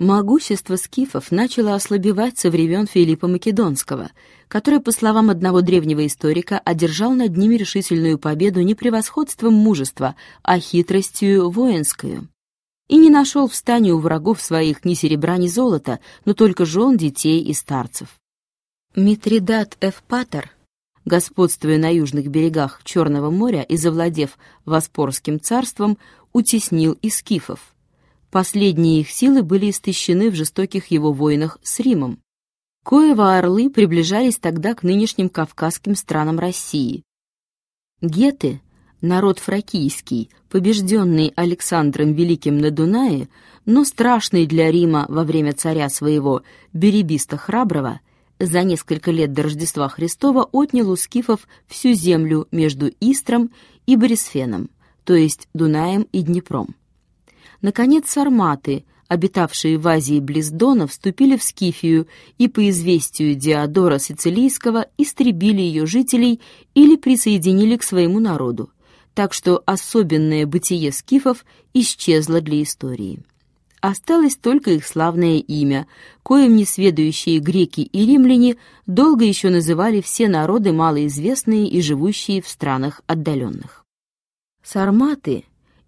Могущество скифов начало ослабевать со времен Филиппа Македонского, который, по словам одного древнего историка, одержал над ними решительную победу не превосходством мужества, а хитростью воинскую. И не нашел в стане у врагов своих ни серебра, ни золота, но только жен, детей и старцев. Митридат Эвпатор, господствуя на южных берегах Черного моря и завладев Воспорским царством, утеснил и скифов. Последние их силы были истощены в жестоких его войнах с Римом. Коева орлы приближались тогда к нынешним кавказским странам России. Геты, народ фракийский, побежденный Александром Великим на Дунае, но страшный для Рима во время царя своего, Беребиста Храброго, за несколько лет до Рождества Христова отнял у скифов всю землю между Истром и Борисфеном, то есть Дунаем и Днепром. Наконец, сарматы, обитавшие в Азии близ Дона, вступили в Скифию и, по известию Диодора Сицилийского, истребили ее жителей или присоединили к своему народу, так что особенное бытие скифов исчезло для истории. Осталось только их славное имя, коим несведущие греки и римляне долго еще называли все народы малоизвестные и живущие в странах отдаленных. Сарматы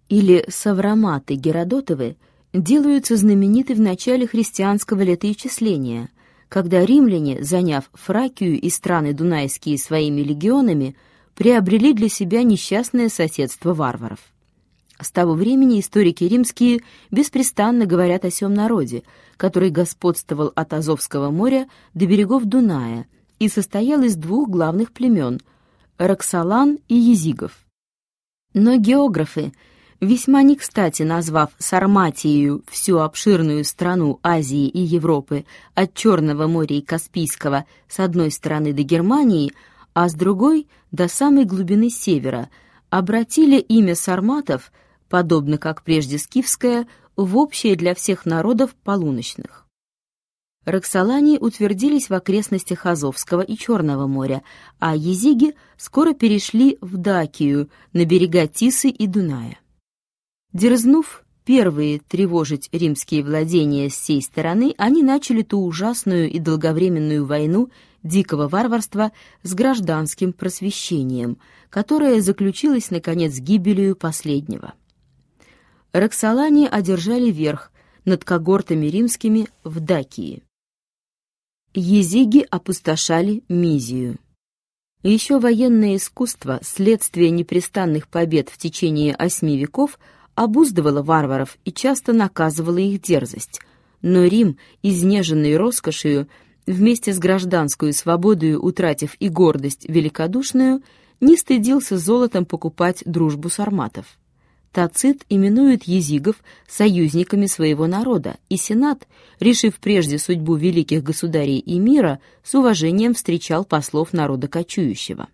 или Савраматы Геродотовы делаются знамениты в начале христианского летоисчисления, когда римляне, заняв Фракию и страны Дунайские своими легионами, приобрели для себя несчастное соседство варваров. С того времени историки римские беспрестанно говорят о сём народе, который господствовал от Азовского моря до берегов Дуная и состоял из двух главных племен – Роксолан и Езигов. Но географы – весьма не кстати назвав Сарматией всю обширную страну Азии и Европы от Черного моря и Каспийского с одной стороны до Германии, а с другой до самой глубины севера, обратили имя сарматов, подобно как прежде скифское, в общее для всех народов полуночных. Роксолане утвердились в окрестностях Азовского и Черного моря, а езиги скоро перешли в Дакию, на берега Тисы и Дуная. Дерзнув первые тревожить римские владения с сей стороны, они начали ту ужасную и долговременную войну дикого варварства с гражданским просвещением, которая заключилась, наконец, гибелью последнего. Роксолане одержали верх над когортами римскими в Дакии. Езиги опустошали Мизию. Еще военное искусство, следствие непрестанных побед в течение осьми веков – обуздывала варваров и часто наказывала их дерзость. Но Рим, изнеженный роскошью, вместе с гражданскую свободою утратив и гордость великодушную, не стыдился золотом покупать дружбу сарматов. Тацит именует езигов союзниками своего народа, и Сенат, решив прежде судьбу великих государей и мира, с уважением встречал послов народа кочующего.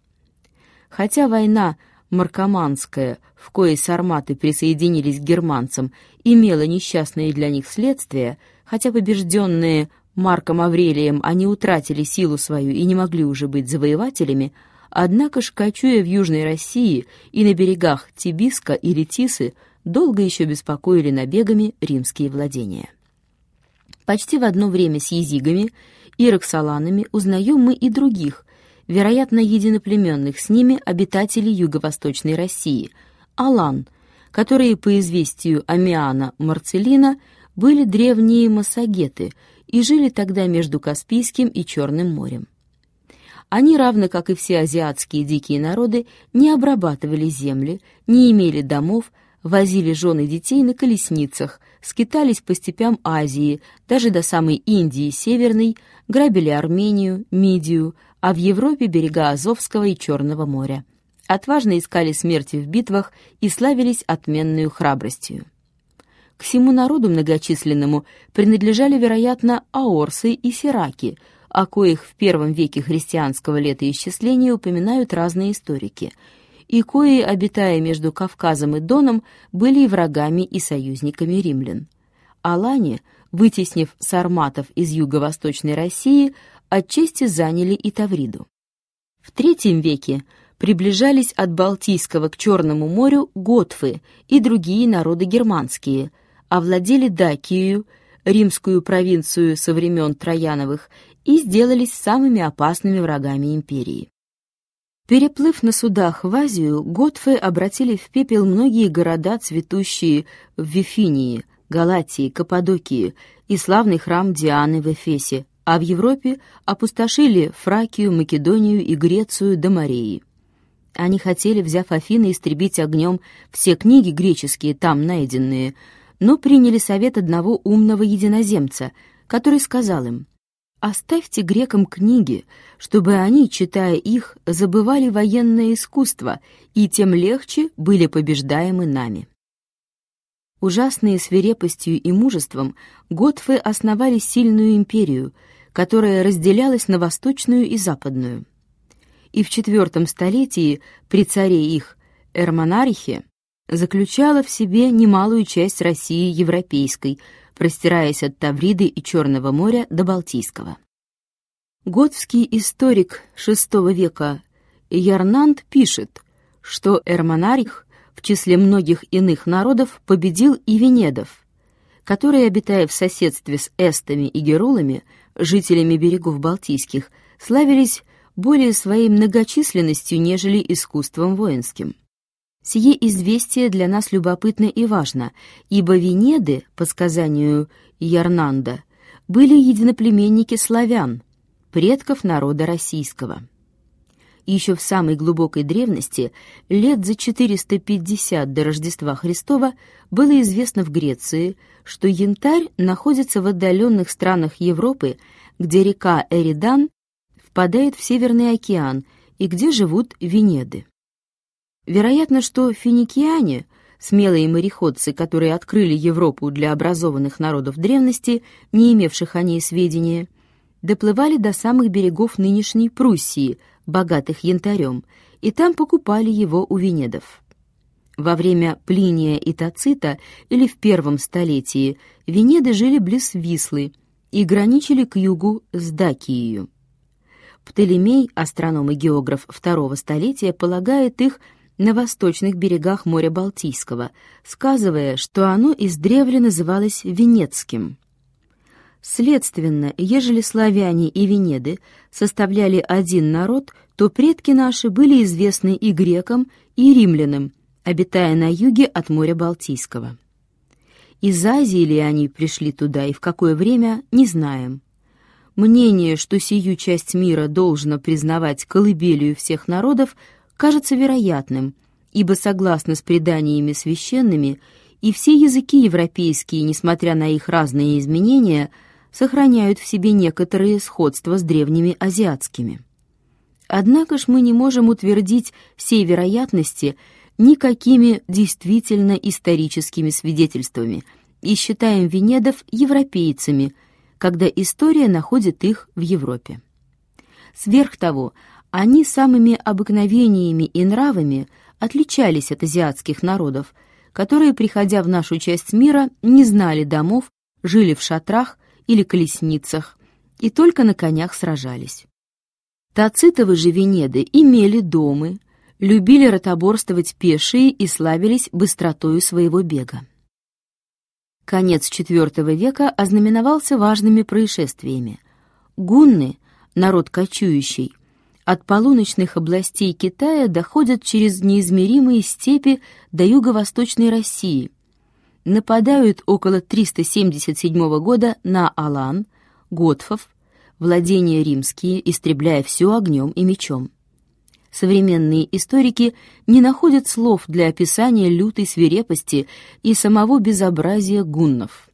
Хотя война Маркоманская, в коей сарматы присоединились к германцам, имела несчастные для них следствия, хотя побежденные Марком Аврелием они утратили силу свою и не могли уже быть завоевателями, однако ж, кочуя в Южной России и на берегах Тибиска или Тисы, долго еще беспокоили набегами римские владения. Почти в одно время с езигами и роксоланами узнаем мы и других, вероятно, единоплеменных с ними обитателей юго-восточной России, алан, которые, по известию Амиана Марцелина, были древние массагеты и жили тогда между Каспийским и Черным морем. Они, равно как и все азиатские дикие народы, не обрабатывали земли, не имели домов, возили жены детей на колесницах, скитались по степям Азии, даже до самой Индии Северной, грабили Армению, Мидию, а в Европе берега Азовского и Черного моря. Отважно искали смерти в битвах и славились отменную храбростью. К всему народу многочисленному принадлежали, вероятно, аорсы и сираки, о коих в первом веке христианского летоисчисления упоминают разные историки, и кои, обитая между Кавказом и Доном, были и врагами и союзниками римлян. Алане, вытеснив сарматов из юго-восточной России, отчасти заняли и Тавриду. В III веке приближались от Балтийского к Черному морю готфы и другие народы германские, овладели Дакию, римскую провинцию со времен Трояновых и сделались самыми опасными врагами империи. Переплыв на судах в Азию, готфы обратили в пепел многие города, цветущие в Вифинии, Галатии, Каппадокии и славный храм Дианы в Эфесе, а в Европе опустошили Фракию, Македонию и Грецию до Мореи. Они хотели, взяв Афины, истребить огнем все книги греческие, там найденные, но приняли совет одного умного единоземца, который сказал им, Оставьте грекам книги, чтобы они, читая их, забывали военное искусство и тем легче были побеждаемы нами. Ужасные свирепостью и мужеством готфы основали сильную империю, которая разделялась на восточную и западную. И в четвертом столетии при царе их Эрмонарихе заключала в себе немалую часть России европейской – простираясь от Тавриды и Черного моря до Балтийского. Готский историк VI века Ярнанд пишет, что Эрмонарих в числе многих иных народов победил и венедов, которые, обитая в соседстве с эстами и герулами, жителями берегов Балтийских, славились более своей многочисленностью, нежели искусством воинским. Сие известие для нас любопытно и важно, ибо Венеды, по сказанию Ярнанда, были единоплеменники славян, предков народа российского. Еще в самой глубокой древности, лет за 450 до Рождества Христова, было известно в Греции, что янтарь находится в отдаленных странах Европы, где река Эридан впадает в Северный океан и где живут Венеды. Вероятно, что финикиане, смелые мореходцы, которые открыли Европу для образованных народов древности, не имевших о ней сведения, доплывали до самых берегов нынешней Пруссии, богатых янтарем, и там покупали его у венедов. Во время Плиния и Тацита или в первом столетии Венеды жили близ Вислы и граничили к югу с Дакией. Птолемей, астроном и географ второго столетия, полагает их на восточных берегах моря Балтийского, сказывая, что оно издревле называлось Венецким. Следственно, ежели славяне и венеды составляли один народ, то предки наши были известны и грекам, и римлянам, обитая на юге от моря Балтийского. Из Азии ли они пришли туда и в какое время, не знаем. Мнение, что сию часть мира должно признавать колыбелью всех народов, кажется вероятным, ибо согласно с преданиями священными, и все языки европейские, несмотря на их разные изменения, сохраняют в себе некоторые сходства с древними азиатскими. Однако ж мы не можем утвердить всей вероятности никакими действительно историческими свидетельствами и считаем венедов европейцами, когда история находит их в Европе. Сверх того, они самыми обыкновениями и нравами отличались от азиатских народов, которые, приходя в нашу часть мира, не знали домов, жили в шатрах или колесницах и только на конях сражались. Тацитовы же Венеды имели домы, любили ротоборствовать пешие и славились быстротою своего бега. Конец IV века ознаменовался важными происшествиями. Гунны, народ кочующий, от полуночных областей Китая доходят через неизмеримые степи до юго-восточной России. Нападают около 377 года на Алан, Готфов, владения римские, истребляя все огнем и мечом. Современные историки не находят слов для описания лютой свирепости и самого безобразия гуннов.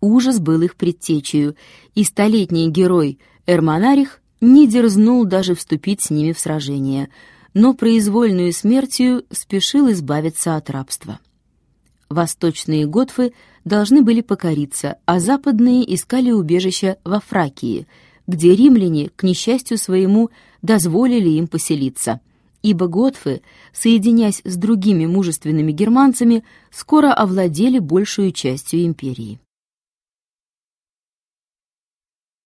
Ужас был их предтечею, и столетний герой Эрмонарих не дерзнул даже вступить с ними в сражение, но произвольную смертью спешил избавиться от рабства. Восточные готфы должны были покориться, а западные искали убежища во Фракии, где римляне, к несчастью своему, дозволили им поселиться, ибо готфы, соединяясь с другими мужественными германцами, скоро овладели большую частью империи.